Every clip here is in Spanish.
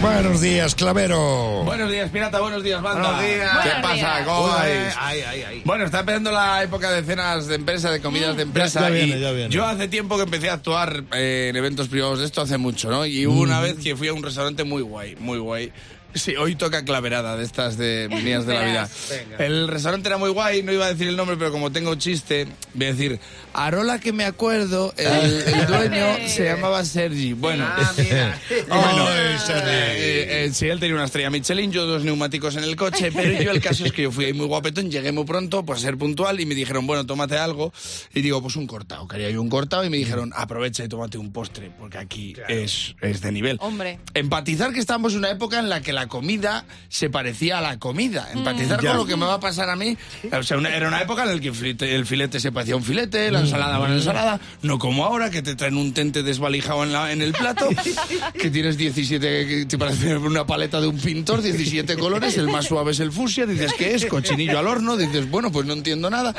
Buenos días, Clavero. Buenos días, pirata. Buenos días, banda. Buenos días. ¿Qué Buenos pasa? días. ¿Cómo vais? ay, ay, ay. Bueno, está empezando la época de cenas de empresa, de comidas de empresa. Ya- viene, ya viene. Yo hace tiempo que empecé a actuar eh, en eventos privados de esto, hace mucho, ¿no? Y hubo una vez que fui a un restaurante muy guay, muy guay. Sí, hoy toca claverada de estas de mías de la vida. Venga. El restaurante era muy guay, no iba a decir el nombre, pero como tengo chiste, voy a decir, Arola que me acuerdo, el, el dueño se llamaba Sergi. Bueno, Ah, mira. Bueno, Ay, Sergi. eh, eh, sí, él tenía una estrella Michelin, yo dos neumáticos en el coche, pero yo el caso es que yo fui ahí muy guapetón, llegué muy pronto, pues a ser puntual, y me dijeron, bueno, tómate algo, y digo, pues un cortado, quería yo un cortado, y me dijeron, aprovecha y tómate un postre, porque aquí es, es de nivel. Hombre. Empatizar que estamos en una época en la que la comida se parecía a la comida. Empatizar Ya. con lo que me va a pasar a mí. O sea, una- era una época en la que el filete, el filete se parecía a un filete, la ensalada va en la ensalada. No como ahora, que te traen un tente desvalijado en, la, en el plato, que tienes 17, que te parece una paleta de un pintor, 17 colores, el más suave es el fusia, dices, ¿qué es? Cochinillo al horno, dices, bueno, pues no entiendo nada.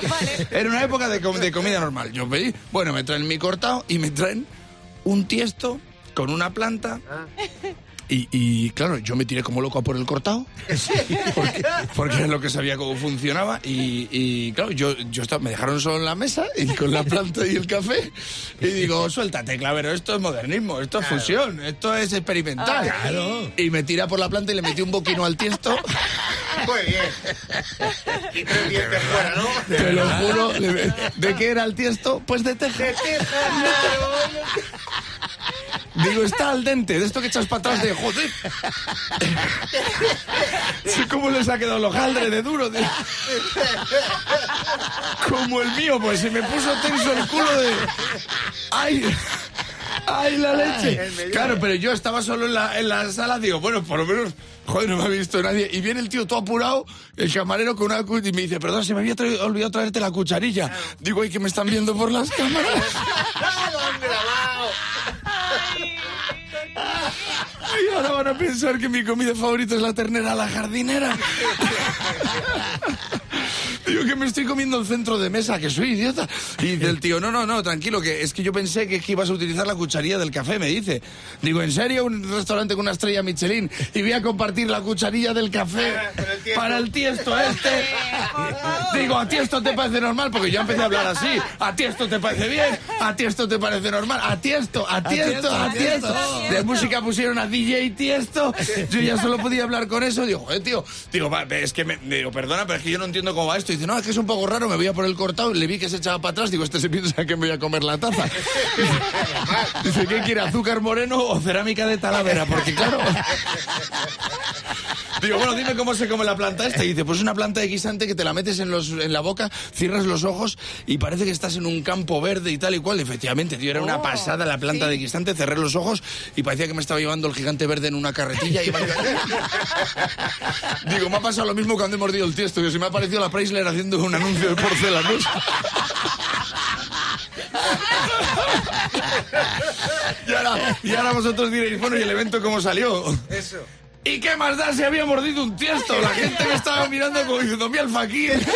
Era una época de, com- de comida normal. Yo pedí, bueno, me traen mi cortado y me traen un tiesto con una planta. Y, y, claro, yo me tiré como loco a por el cortado, porque, porque era lo que sabía cómo funcionaba. Y, y, claro, yo, yo estaba, me dejaron solo en la mesa y con la planta y el café. Y digo, suéltate, clavero, esto es modernismo, esto es fusión, esto es experimental. Claro. Y me tiré a por la planta y le metí un boquino al tiesto. Muy bien. Y tres dientes fuera, ¿no? Te lo juro. ¿De qué era el tiesto? Pues de teja. Digo, está al dente, de esto que echas para atrás de joder. Sí, ¿Cómo les ha quedado el hojaldre de duro? de- Como el mío, pues se me puso tenso el culo de. ¡Ay! ¡Ay, la leche! Claro, pero yo estaba solo en la, en la sala, digo, bueno, por lo menos, joder, no me ha visto nadie. Y viene el tío todo apurado, el camarero con una cu- y me dice, perdón, se me había olvidado traerte la cucharilla. Digo, ¿y que me están viendo por las cámaras? Y ahora van a pensar que mi comida favorita es la ternera a la jardinera. Digo que me estoy comiendo el centro de mesa, que soy idiota. Y dice el tío, no, no, no, tranquilo, que es que yo pensé que, que ibas a utilizar la cucharilla del café, me dice. Digo, ¿en serio? Un restaurante con una estrella Michelin y voy a compartir la cucharilla del café para el tiesto este. Digo, ¿a ti esto te parece normal? Porque yo empecé a hablar así. ¿A ti esto te parece bien? ¿A ti esto te parece normal? ¿A ti esto? ¿A ti esto? ¿A ti esto? De música pusieron a DJ Tiesto. Yo ya solo podía hablar con eso. Digo, joder, tío. Digo, es que me, digo, perdona, pero es que yo no entiendo cómo va esto. Dice, no, es que es un poco raro, me voy a por el cortado. Le vi que se echaba para atrás. Digo, este se piensa que me voy a comer la taza. Dice, ¿qué quiere? ¿Azúcar moreno o cerámica de Talavera? Porque claro. Digo, bueno, dime cómo se come la planta esta. Y dice, pues una planta de guisante que te la metes en, los, en la boca, cierras los ojos y parece que estás en un campo verde y tal y cual. Efectivamente, tío, era una pasada la planta de guisante. Cerré los ojos y parecía que me estaba llevando el gigante verde en una carretilla. Y iba- Digo, me ha pasado lo mismo cuando he mordido el tiesto. Que se me ha parecido la Chrysler haciendo un anuncio de porcelanos. Y ahora, y ahora vosotros diréis, bueno, ¿y el evento cómo salió? Eso. ¿Y qué más da si había mordido un tiesto? La gente me estaba mirando como diciendo, mira el fakir.